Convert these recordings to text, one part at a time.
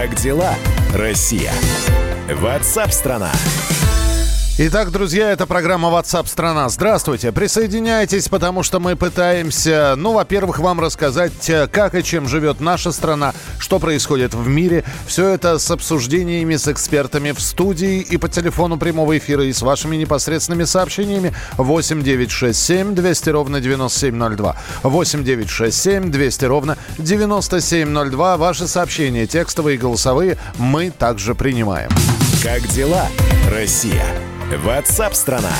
Как дела, Россия? Ватсап-страна! Итак, друзья, это программа WhatsApp страна. Здравствуйте. Присоединяйтесь, потому что мы пытаемся, ну, во-первых, вам рассказать, как и чем живет наша страна, что происходит в мире. Все это с обсуждениями с экспертами в студии и по телефону прямого эфира и с вашими непосредственными сообщениями 8 967 200 ровно 9702. 8 967 200 ровно 9702. Ваши сообщения, текстовые и голосовые, мы также принимаем. Как дела, Россия? Ватсап-страна!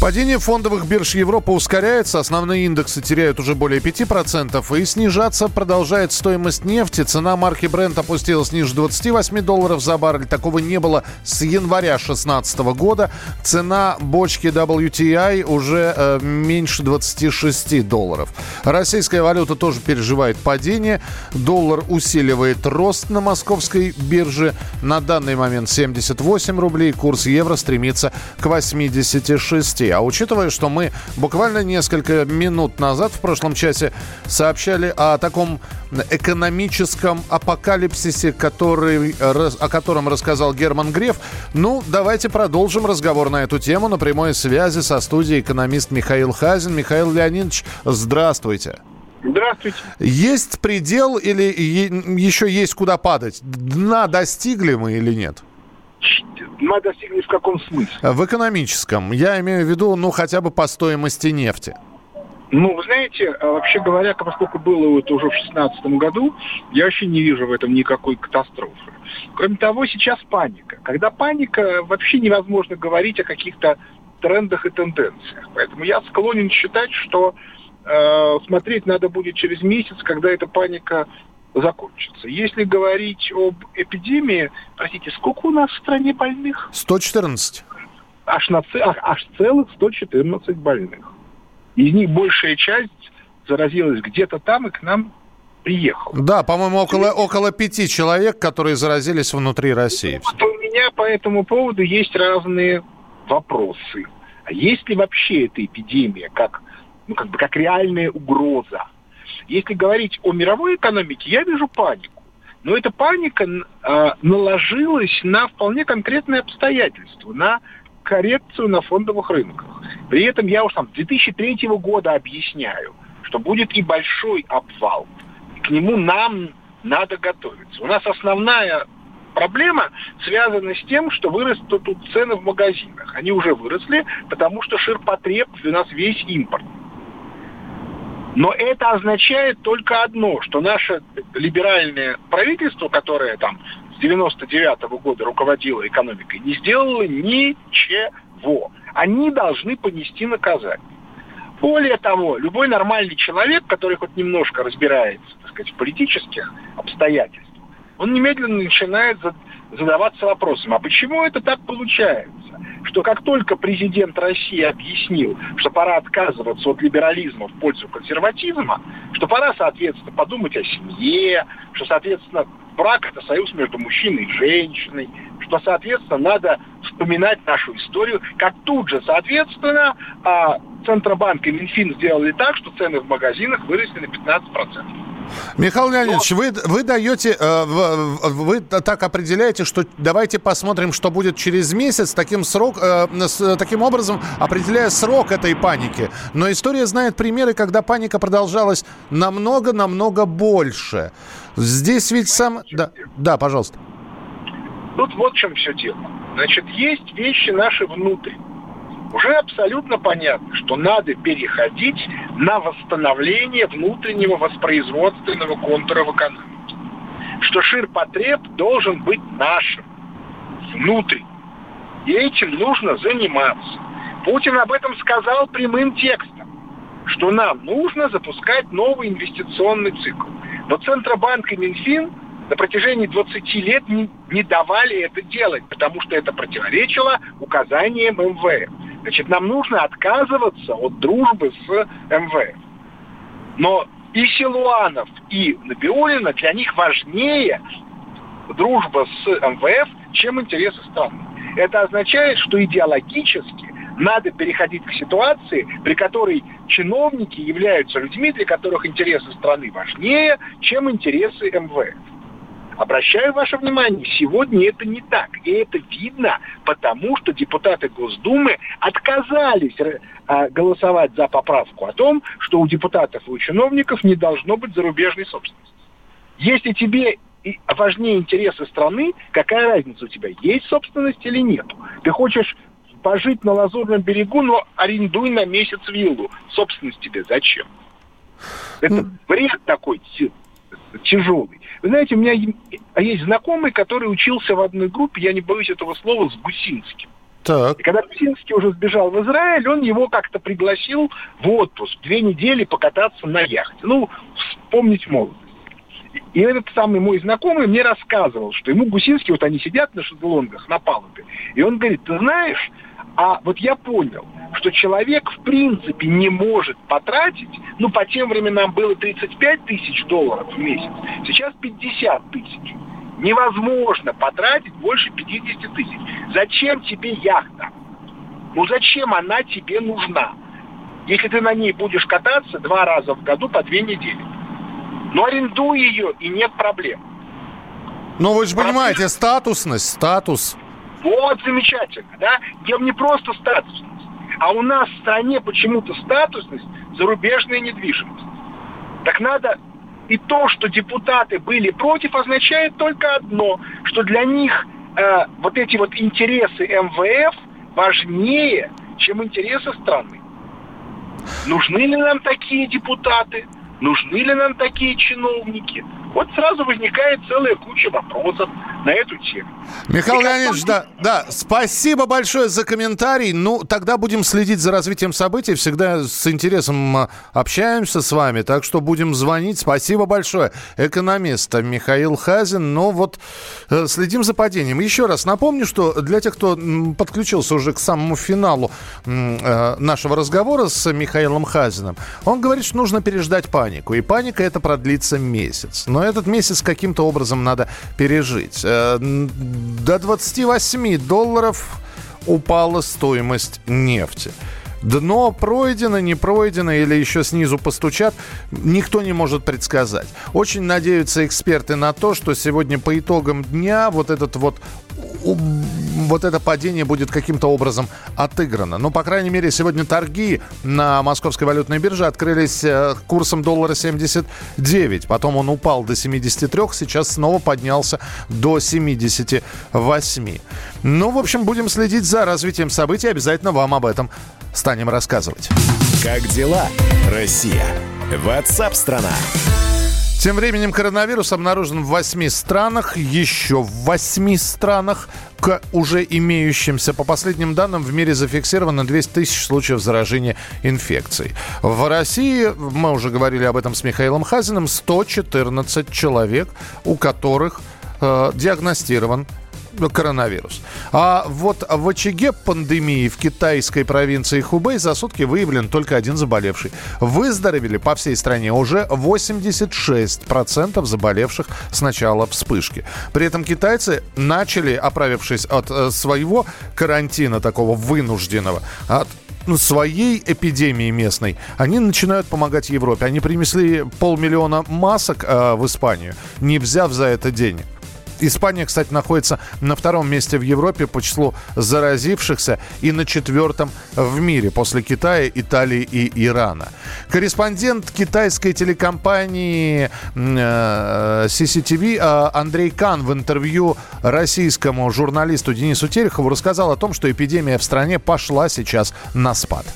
Падение фондовых бирж Европы ускоряется, основные индексы теряют уже более 5%, и снижаться продолжает стоимость нефти. Цена марки Brent опустилась ниже 28 долларов за баррель. Такого не было с января 2016 года. Цена бочки WTI уже э, меньше 26 долларов. Российская валюта тоже переживает падение. Доллар усиливает рост на московской бирже. На данный момент 78 рублей. Курс евро стремится к 86. А учитывая, что мы буквально несколько минут назад в прошлом часе сообщали о таком экономическом апокалипсисе, который, о котором рассказал Герман Греф, ну, давайте продолжим разговор на эту тему на прямой связи со студией экономист Михаил Хазин. Михаил Леонидович, здравствуйте. Здравствуйте. Есть предел или еще есть куда падать? Дна достигли мы или нет? Мы достигли в каком смысле? В экономическом. Я имею в виду, ну, хотя бы по стоимости нефти. Ну, вы знаете, а вообще говоря, поскольку было вот уже в 2016 году, я вообще не вижу в этом никакой катастрофы. Кроме того, сейчас паника. Когда паника, вообще невозможно говорить о каких-то трендах и тенденциях. Поэтому я склонен считать, что э, смотреть надо будет через месяц, когда эта паника закончится. Если говорить об эпидемии, простите, сколько у нас в стране больных? 114. Аж, на, аж целых 114 больных. Из них большая часть заразилась где-то там и к нам приехала. Да, по-моему, около, около пяти человек, которые заразились внутри России. Вот у меня по этому поводу есть разные вопросы. А есть ли вообще эта эпидемия как, ну, как бы как реальная угроза? Если говорить о мировой экономике, я вижу панику. Но эта паника э, наложилась на вполне конкретные обстоятельства, на коррекцию на фондовых рынках. При этом я уж там с 2003 года объясняю, что будет и большой обвал. И к нему нам надо готовиться. У нас основная проблема связана с тем, что вырастут тут цены в магазинах. Они уже выросли, потому что ширпотреб у нас весь импорт. Но это означает только одно, что наше либеральное правительство, которое там с 99 -го года руководило экономикой, не сделало ничего. Они должны понести наказание. Более того, любой нормальный человек, который хоть немножко разбирается, так сказать, в политических обстоятельствах, он немедленно начинает задаваться вопросом, а почему это так получается? Что как только президент России объяснил, что пора отказываться от либерализма в пользу консерватизма, что пора, соответственно, подумать о семье, что, соответственно, брак – это союз между мужчиной и женщиной, что, соответственно, надо вспоминать нашу историю, как тут же, соответственно, а, Центробанк и Минфин сделали так, что цены в магазинах выросли на 15%. Михаил Леонидович, вы, вы даете, э, вы так определяете, что давайте посмотрим, что будет через месяц, таким, срок, э, таким образом определяя срок этой паники. Но история знает примеры, когда паника продолжалась намного-намного больше. Здесь ведь сам... Да, да, пожалуйста. Тут вот в чем все дело. Значит, есть вещи наши внутренние уже абсолютно понятно, что надо переходить на восстановление внутреннего воспроизводственного контура в экономике. Что ширпотреб должен быть нашим, внутренним. И этим нужно заниматься. Путин об этом сказал прямым текстом, что нам нужно запускать новый инвестиционный цикл. Но Центробанк и Минфин на протяжении 20 лет не, не давали это делать, потому что это противоречило указаниям МВФ. Значит, нам нужно отказываться от дружбы с МВФ. Но и Силуанов, и Набиулина для них важнее дружба с МВФ, чем интересы страны. Это означает, что идеологически надо переходить к ситуации, при которой чиновники являются людьми, для которых интересы страны важнее, чем интересы МВФ. Обращаю ваше внимание, сегодня это не так. И это видно, потому что депутаты Госдумы отказались а, голосовать за поправку о том, что у депутатов и у чиновников не должно быть зарубежной собственности. Если тебе важнее интересы страны, какая разница у тебя, есть собственность или нет? Ты хочешь пожить на Лазурном берегу, но арендуй на месяц виллу. Собственность тебе зачем? Это ну. вред такой тяжелый. Вы знаете, у меня есть знакомый, который учился в одной группе, я не боюсь этого слова, с Гусинским. Так. И когда Гусинский уже сбежал в Израиль, он его как-то пригласил в отпуск, две недели покататься на яхте. Ну, вспомнить молодость. И этот самый мой знакомый мне рассказывал, что ему Гусинский, вот они сидят на шезлонгах, на палубе, и он говорит, ты знаешь, а вот я понял, что человек в принципе не может потратить, ну по тем временам было 35 тысяч долларов в месяц, сейчас 50 тысяч. Невозможно потратить больше 50 тысяч. Зачем тебе яхта? Ну зачем она тебе нужна? Если ты на ней будешь кататься два раза в году по две недели. Но арендуй ее, и нет проблем. Ну, вы же Проблем... понимаете, статусность, статус. Вот замечательно, да? Где не просто статусность, а у нас в стране почему-то статусность зарубежная недвижимость. Так надо и то, что депутаты были против, означает только одно, что для них э, вот эти вот интересы МВФ важнее, чем интересы страны. Нужны ли нам такие депутаты? Нужны ли нам такие чиновники? Вот сразу возникает целая куча вопросов на эту тему. Михаил И Леонидович, да, да, спасибо большое за комментарий. Ну, тогда будем следить за развитием событий. Всегда с интересом а, общаемся с вами, так что будем звонить. Спасибо большое. Экономист Михаил Хазин. Ну вот, э, следим за падением. Еще раз напомню, что для тех, кто подключился уже к самому финалу э, нашего разговора с Михаилом Хазиным, он говорит, что нужно переждать панику. И паника это продлится месяц. Но этот месяц каким-то образом надо пережить. Э, до 28 долларов упала стоимость нефти. Дно пройдено, не пройдено или еще снизу постучат, никто не может предсказать. Очень надеются эксперты на то, что сегодня по итогам дня вот этот вот вот это падение будет каким-то образом отыграно. Ну, по крайней мере, сегодня торги на московской валютной бирже открылись э, курсом доллара 79. Потом он упал до 73, сейчас снова поднялся до 78. Ну, в общем, будем следить за развитием событий. Обязательно вам об этом станем рассказывать. Как дела, Россия? Ватсап-страна! Тем временем коронавирус обнаружен в восьми странах, еще в восьми странах к уже имеющимся. По последним данным, в мире зафиксировано 200 тысяч случаев заражения инфекцией. В России, мы уже говорили об этом с Михаилом Хазиным, 114 человек, у которых э, диагностирован коронавирус. А вот в очаге пандемии в китайской провинции Хубэй за сутки выявлен только один заболевший. Выздоровели по всей стране уже 86% заболевших с начала вспышки. При этом китайцы начали, оправившись от э, своего карантина такого вынужденного, от своей эпидемии местной, они начинают помогать Европе. Они принесли полмиллиона масок э, в Испанию, не взяв за это денег. Испания, кстати, находится на втором месте в Европе по числу заразившихся и на четвертом в мире после Китая, Италии и Ирана. Корреспондент китайской телекомпании э, CCTV э, Андрей Кан в интервью российскому журналисту Денису Терехову рассказал о том, что эпидемия в стране пошла сейчас на спад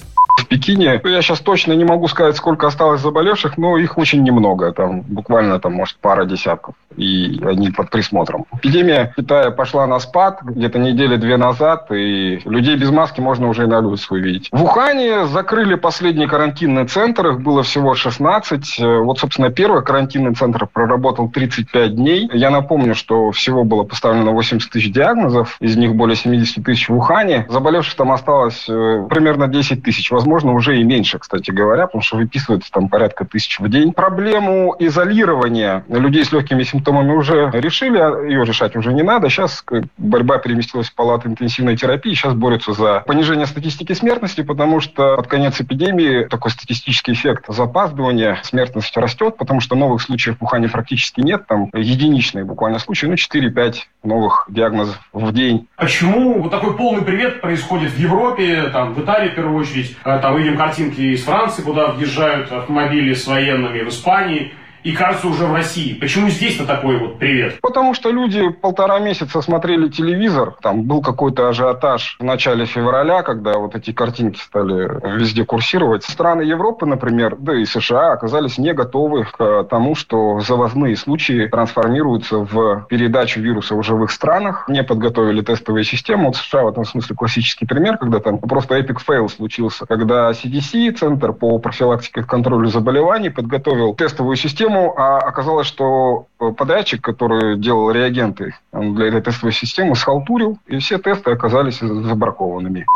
Пекине. Я сейчас точно не могу сказать, сколько осталось заболевших, но их очень немного. Там буквально, там, может, пара десятков. И они под присмотром. Эпидемия в Китае пошла на спад где-то недели-две назад, и людей без маски можно уже и на улице увидеть. В Ухане закрыли последний карантинный центр, их было всего 16. Вот, собственно, первый карантинный центр проработал 35 дней. Я напомню, что всего было поставлено 80 тысяч диагнозов, из них более 70 тысяч в Ухане. Заболевших там осталось э, примерно 10 тысяч. Возможно, возможно, уже и меньше, кстати говоря, потому что выписывается там порядка тысяч в день. Проблему изолирования людей с легкими симптомами уже решили, а ее решать уже не надо. Сейчас борьба переместилась в палаты интенсивной терапии, сейчас борются за понижение статистики смертности, потому что под конец эпидемии такой статистический эффект запаздывания, смертность растет, потому что новых случаев бухания практически нет, там единичные буквально случаи, ну 4-5 новых диагнозов в день. Почему вот такой полный привет происходит в Европе, там, в Италии в первую очередь, э, там видим картинки из Франции, куда въезжают автомобили с военными, в Испании, и кажется уже в России. Почему здесь-то такой вот привет? Потому что люди полтора месяца смотрели телевизор, там был какой-то ажиотаж в начале февраля, когда вот эти картинки стали везде курсировать. Страны Европы, например, да и США оказались не готовы к тому, что завозные случаи трансформируются в передачу вируса уже в их странах, не подготовили тестовые системы. Вот США в этом смысле классический пример, когда там просто epic fail случился, когда CDC, Центр по профилактике и контролю заболеваний, подготовил тестовую систему, систему, а оказалось, что э, подрядчик, который делал реагенты для этой тестовой системы, схалтурил, и все тесты оказались забракованными.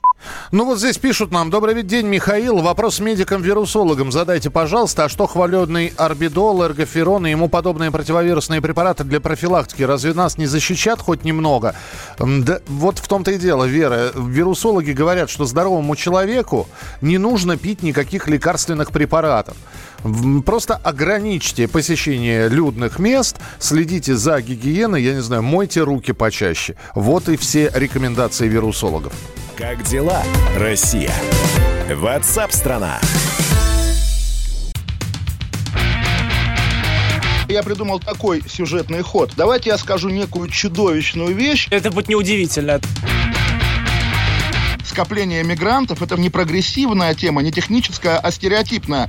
Ну вот здесь пишут нам. Добрый день, Михаил. Вопрос медикам-вирусологам задайте, пожалуйста. А что хваленный орбидол, эргоферон и ему подобные противовирусные препараты для профилактики разве нас не защищат хоть немного? Да, вот в том-то и дело, Вера. Вирусологи говорят, что здоровому человеку не нужно пить никаких лекарственных препаратов. Просто ограничьте посещение людных мест, следите за гигиеной, я не знаю, мойте руки почаще. Вот и все рекомендации вирусологов. Как дела, Россия? Ватсап-страна! Я придумал такой сюжетный ход. Давайте я скажу некую чудовищную вещь. Это будет неудивительно скопление мигрантов – это не прогрессивная тема, не техническая, а стереотипная.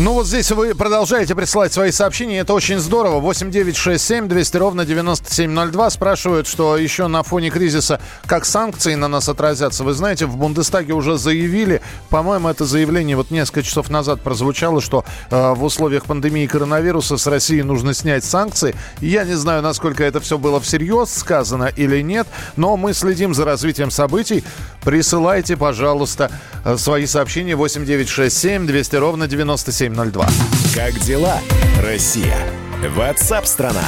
Ну вот здесь вы продолжаете присылать свои сообщения, это очень здорово. 8967 200 ровно 9702 спрашивают, что еще на фоне кризиса, как санкции на нас отразятся. Вы знаете, в Бундестаге уже заявили, по-моему, это заявление вот несколько часов назад прозвучало, что э, в условиях пандемии коронавируса с России нужно снять санкции. Я не знаю, насколько это все было всерьез сказано или нет, но мы следим за развитием событий. Присылайте, пожалуйста, э, свои сообщения 8967 200 ровно 97 9702. Как дела, Россия? Ватсап-страна!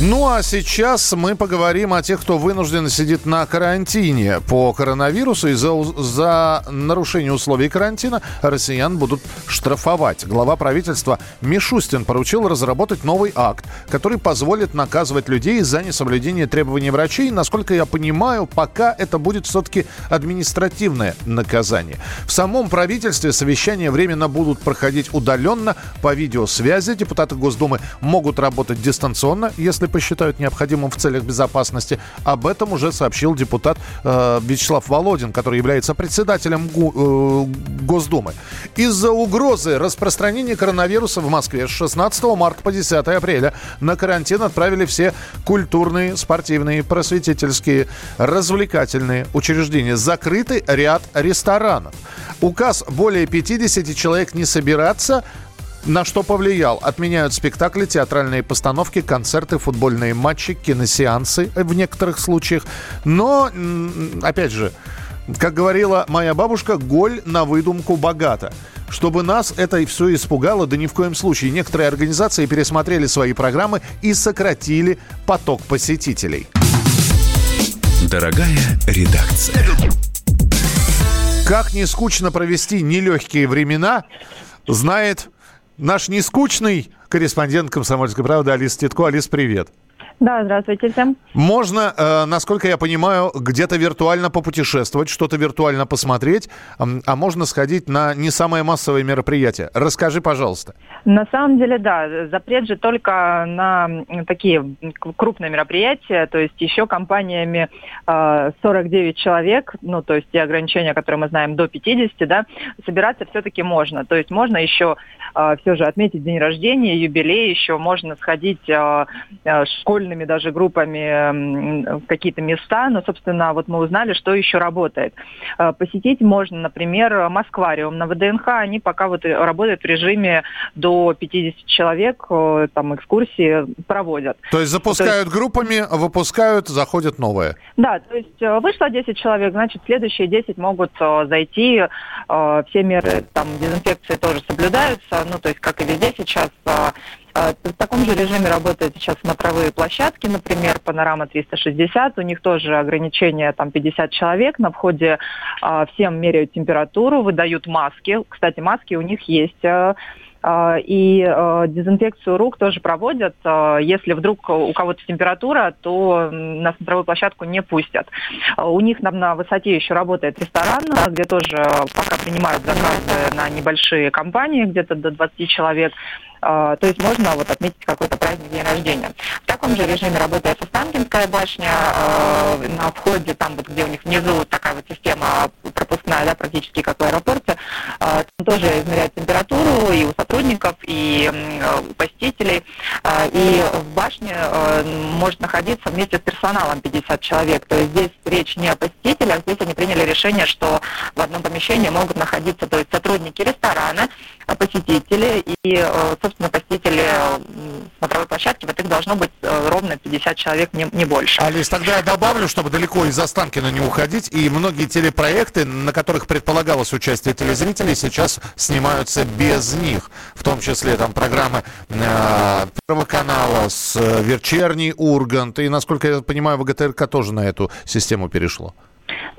Ну а сейчас мы поговорим о тех, кто вынужден сидит на карантине по коронавирусу. И за, за нарушение условий карантина россиян будут штрафовать. Глава правительства Мишустин поручил разработать новый акт, который позволит наказывать людей за несоблюдение требований врачей. Насколько я понимаю, пока это будет все-таки административное наказание. В самом правительстве совещания временно будут проходить удаленно по видеосвязи. Депутаты Госдумы могут работать дистанционно, если посчитают необходимым в целях безопасности. Об этом уже сообщил депутат э, Вячеслав Володин, который является председателем ГУ, э, Госдумы. Из-за угрозы распространения коронавируса в Москве с 16 марта по 10 апреля на карантин отправили все культурные, спортивные, просветительские, развлекательные учреждения. Закрыты ряд ресторанов. Указ более 50 человек не собираться на что повлиял? Отменяют спектакли, театральные постановки, концерты, футбольные матчи, киносеансы в некоторых случаях. Но, опять же, как говорила моя бабушка, голь на выдумку богата. Чтобы нас это и все испугало, да ни в коем случае. Некоторые организации пересмотрели свои программы и сократили поток посетителей. Дорогая редакция. Как не скучно провести нелегкие времена, знает Наш нескучный корреспондент «Комсомольской правды» Алис Титко. Алис, привет. Да, здравствуйте всем. Можно, э, насколько я понимаю, где-то виртуально попутешествовать, что-то виртуально посмотреть, а можно сходить на не самое массовое мероприятие. Расскажи, пожалуйста. На самом деле, да, запрет же только на такие крупные мероприятия, то есть еще компаниями э, 49 человек, ну, то есть те ограничения, которые мы знаем, до 50, да, собираться все-таки можно. То есть можно еще все же отметить день рождения, юбилей, еще можно сходить э, школьными даже группами какие-то места, но, собственно, вот мы узнали, что еще работает. Э, Посетить можно, например, Москвариум на ВДНХ, они пока вот работают в режиме до 50 человек, э, там экскурсии проводят. То есть запускают группами, выпускают, заходят новые. Да, то есть э, вышло 10 человек, значит, следующие 10 могут зайти, все меры там дезинфекции тоже соблюдаются, ну, то есть, как и везде сейчас, в таком же режиме работают сейчас смотровые площадки, например, Панорама 360, у них тоже ограничение там 50 человек, на входе э, всем меряют температуру, выдают маски, кстати, маски у них есть, э, а, и э, дезинфекцию рук тоже проводят. Э, Если вдруг у кого-то температура, то на смотровую площадку не пустят. Э, У них там на высоте еще работает ресторан, э, где тоже пока принимают заказы на небольшие компании, где-то до 20 человек. Э, То есть можно вот отметить какой-то праздник день рождения. В таком же режиме работает Останкинская башня. э, На входе, там вот где у них внизу вот такая вот система пропускная, да, практически как в аэропорте, э, там тоже измеряют температуру и у сотрудников, и э, у посетителей. Э, И в башне э, может находиться вместе с персоналом 50 человек. То есть здесь речь не о посетителях, здесь они приняли решение, что в одном помещении могут находиться то есть сотрудники ресторана, посетители и, э, собственно, посетители смотровой площадки. Вот их должно быть э, ровно 50 человек, не, не больше. Алис, тогда я добавлю, чтобы далеко из Останкина не уходить. И многие телепроекты, на которых предполагалось участие телезрителей, сейчас снимаются без них. В том числе там программы э, Первого канала с э, «Вечерний Ургант». И, насколько я понимаю, ВГТРК тоже на эту систему перешло.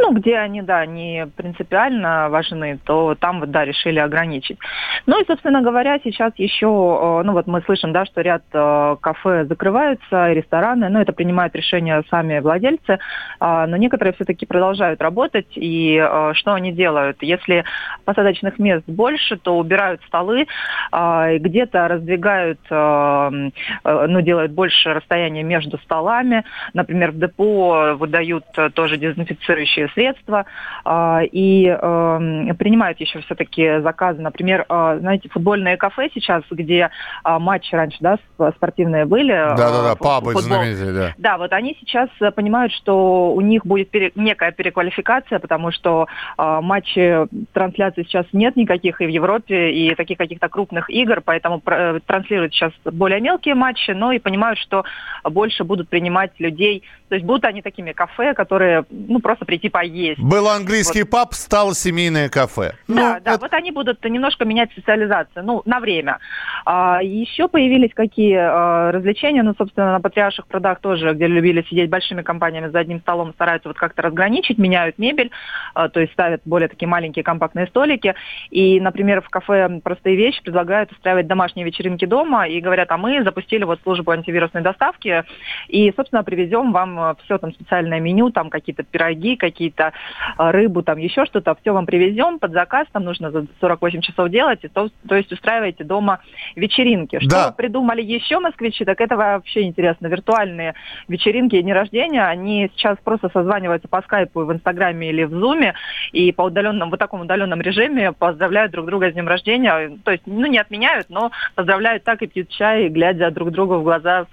Ну, где они, да, не принципиально важны, то там вот, да, решили ограничить. Ну и, собственно говоря, сейчас еще, э, ну вот мы слышим, да, что ряд э, кафе закрываются, рестораны, ну это принимают решение сами владельцы, а, но некоторые все-таки продолжают работать, и э, что они делают? Если посадочных мест больше, то убирают столы, а, где-то раздвигают, ну, делают больше расстояния между столами, например, в депо выдают тоже дезинфицирующие средства а, и э, принимают еще все-таки заказы. Например, э, знаете, футбольные кафе сейчас, где а, матчи раньше, да, спортивные были. Да-да-да, пабы знаменитые, да. Да, вот они сейчас э, понимают, что у них будет пере- некая переквалификация, потому что матчи трансляций сейчас нет никаких и в Европе, и таких каких-то крупных игр, поэтому э, транслируют сейчас более мелкие матчи, но и понимают, что больше будут принимать людей. То есть будут они такими кафе, которые, ну, просто прийти поесть. Был английский паб, стало семейное кафе. Да, Ну, да, вот они будут немножко менять специализацию, ну, на время. А, еще появились какие а, развлечения, ну, собственно, на Патриарших прудах тоже, где любили сидеть большими компаниями за одним столом, стараются вот как-то разграничить, меняют мебель, а, то есть ставят более такие маленькие компактные столики. И, например, в кафе «Простые вещи» предлагают устраивать домашние вечеринки дома и говорят, а мы запустили вот службу антивирусной доставки и, собственно, привезем вам все там специальное меню, там какие-то пироги, какие-то а, рыбу, там еще что-то, все вам привезем под заказ, там нужно за 48 часов делать, и то, то есть устраиваете дома вечеринки. Что Да. придумали еще москвичи, так это вообще интересно. Виртуальные вечеринки и дни рождения, они сейчас просто созваниваются по скайпу в Инстаграме или в Зуме, и по удаленном, вот таком удаленном режиме поздравляют друг друга с днем рождения. То есть, ну, не отменяют, но поздравляют так и пьют чай, глядя друг другу в глаза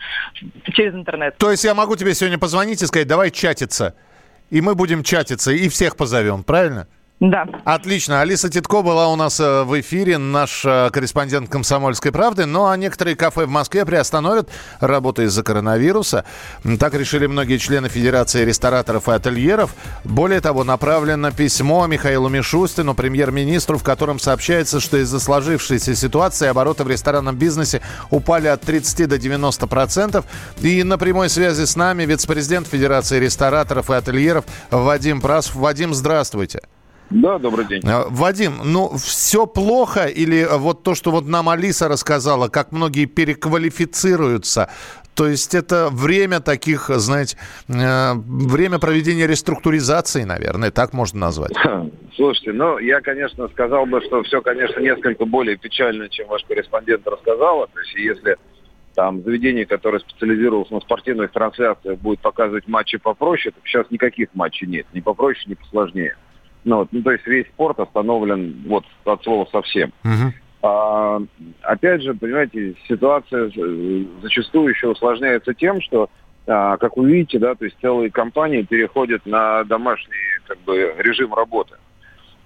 через интернет. То есть я могу тебе сегодня позвонить и сказать, давай чатиться. И мы будем чатиться, и всех позовем, правильно? Да. Отлично. Алиса Титко была у нас э, в эфире, наш э, корреспондент «Комсомольской правды». Ну, а некоторые кафе в Москве приостановят работу из-за коронавируса. Так решили многие члены Федерации рестораторов и ательеров. Более того, направлено письмо Михаилу Мишустину, премьер-министру, в котором сообщается, что из-за сложившейся ситуации обороты в ресторанном бизнесе упали от 30 до 90 процентов. И на прямой связи с нами вице-президент Федерации рестораторов и ательеров Вадим Прасов. Вадим, здравствуйте. Да, добрый день. Э, Вадим, ну все плохо или вот то, что вот нам Алиса рассказала, как многие переквалифицируются, то есть это время таких, знаете, э, время проведения реструктуризации, наверное, так можно назвать. Слушайте, ну, я, конечно, сказал бы, что все, конечно, несколько более печально, чем ваш корреспондент рассказала. То есть, если там заведение, которое специализировалось на спортивных трансляциях, будет показывать матчи попроще, то сейчас никаких матчей нет. Ни попроще, ни посложнее. Ну, вот, ну, то есть весь спорт остановлен вот от слова совсем. Мгм. А, опять же, понимаете, ситуация зачастую еще усложняется тем, что, а, как вы видите, да, то есть целые компании переходят на домашний как бы, режим работы.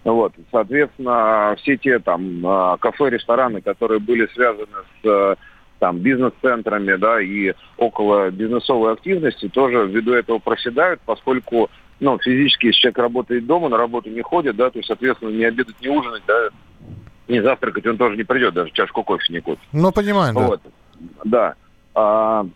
Вот, соответственно, все те там а, кафе, рестораны, которые были связаны с э, там бизнес-центрами, да, и около бизнесовой активности, тоже ввиду этого проседают, поскольку, ну, физически, если человек работает дома, на работу не ходит, да, то есть, соответственно, не обедать, не ужинать, да, не завтракать он тоже не придет, даже чашку кофе не купит. Ну, понимаю, да. Вот, да. А,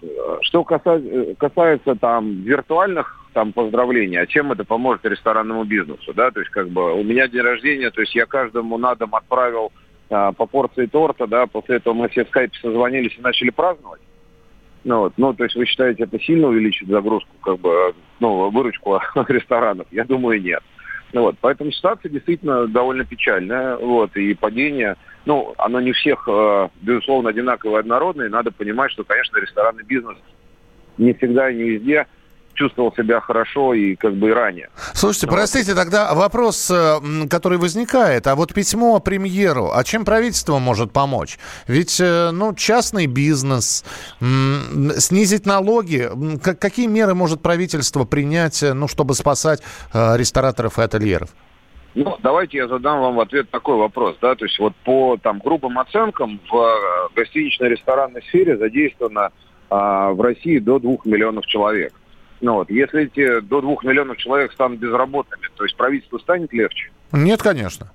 что каса- касается там виртуальных там поздравлений, а чем это поможет ресторанному бизнесу, да, то есть как бы у меня день рождения, то есть я каждому на дом отправил а, по порции торта, да, после этого мы все в скайпе созвонились и начали праздновать. Ну, вот, ну, то есть вы считаете, это сильно увеличит загрузку, как бы, ну, выручку ресторанов? Я думаю, нет. Ну, вот, поэтому ситуация действительно довольно печальная, вот, и падение, ну, оно не всех, э, безусловно, одинаково и однородное, надо понимать, что, конечно, ресторанный бизнес не всегда и не везде чувствовал себя хорошо и как бы и ранее. Слушайте, простите, тогда вопрос, э, который возникает. А вот письмо премьеру, а чем правительство может помочь? Ведь, э, ну, частный бизнес, снизить налоги. Какие меры может правительство принять, э, ну, чтобы спасать рестораторов и ательеров? Ну, давайте я задам вам в ответ такой вопрос, да, то есть вот по там грубым оценкам в гостинично-ресторанной сфере задействовано а, в России до двух миллионов человек. Ну вот, если эти до двух миллионов человек станут безработными, то есть правительству станет легче? Нет, конечно.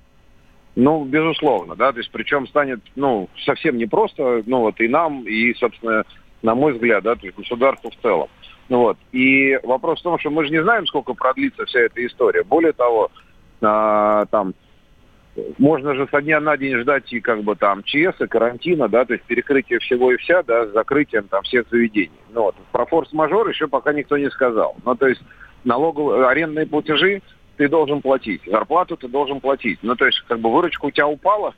Ну, безусловно, да, то есть причем станет, ну, совсем непросто, ну, вот и нам, и, собственно, на мой взгляд, да, то есть государству в целом. Ну вот, и вопрос в том, что мы же не знаем, сколько продлится вся эта история. Более того, а, там, можно же со дня на день ждать и как бы там ЧС, и карантина, да, то есть перекрытие всего и вся, да, с закрытием там всех заведений. Ну вот, про форс-мажор еще пока никто не сказал. Ну, то есть налоговые, арендные платежи ты должен платить, зарплату ты должен платить. Ну, то есть, как бы выручка у тебя упала,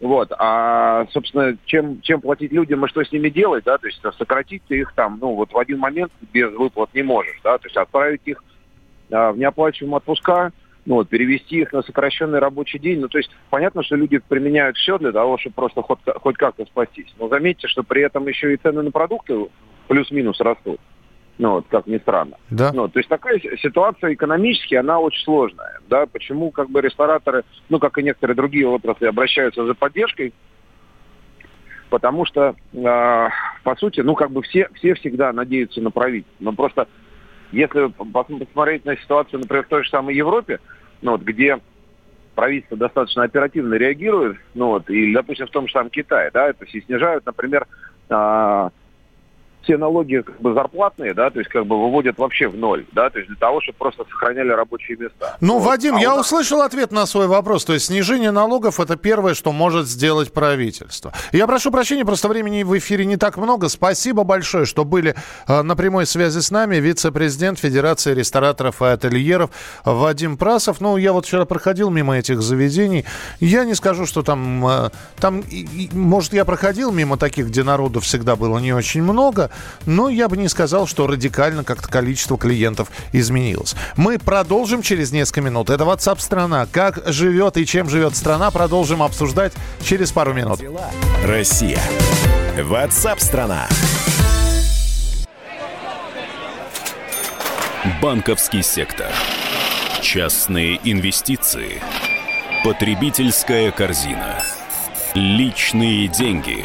вот, а, собственно, чем, чем платить людям и что с ними делать, да, то есть сократить ты их там, ну, вот в один момент без выплат не можешь, да, то есть отправить их а, в неоплачиваемые отпуска, ну, вот, перевести их на сокращенный рабочий день. Ну, то есть понятно, что люди применяют все для того, чтобы просто хоть, хоть как-то спастись. Но заметьте, что при этом еще и цены на продукты плюс-минус растут. Ну, вот, как ни странно. Да. Ну, то есть такая ситуация экономически, она очень сложная. Да? Почему как бы рестораторы, ну, как и некоторые другие отрасли, обращаются за поддержкой? Потому что, э, по сути, ну, как бы все, все всегда надеются на правительство. Но просто если пос- посмотреть на ситуацию, например, в той же самой Европе, ну, вот, где правительство достаточно оперативно реагирует, ну вот, и, допустим, в том же самом Китае, да, то есть и снижают, например, а, все налоги как бы зарплатные, да, то есть как бы выводят вообще в ноль, да, то есть для того, чтобы просто сохраняли рабочие места. Ну, Вот. Вадим, А я нас- услышал ответ на свой вопрос. То есть снижение налогов – это первое, что может сделать правительство. Я прошу прощения, просто времени в эфире не так много. Спасибо большое, что были э, на прямой связи с нами. Вице-президент Федерации рестораторов и ательеров Вадим Прасов. Ну, я вот вчера проходил мимо этих заведений. Я не скажу, что там... э, там может, я проходил мимо таких, где народу всегда было не очень много, но я бы не сказал, что радикально как-то количество клиентов изменилось. Мы продолжим через несколько минут. Это WhatsApp страна. Как живет и чем живет страна, продолжим обсуждать через пару минут. Россия. WhatsApp страна. Банковский сектор. Частные инвестиции. Потребительская корзина. Личные деньги.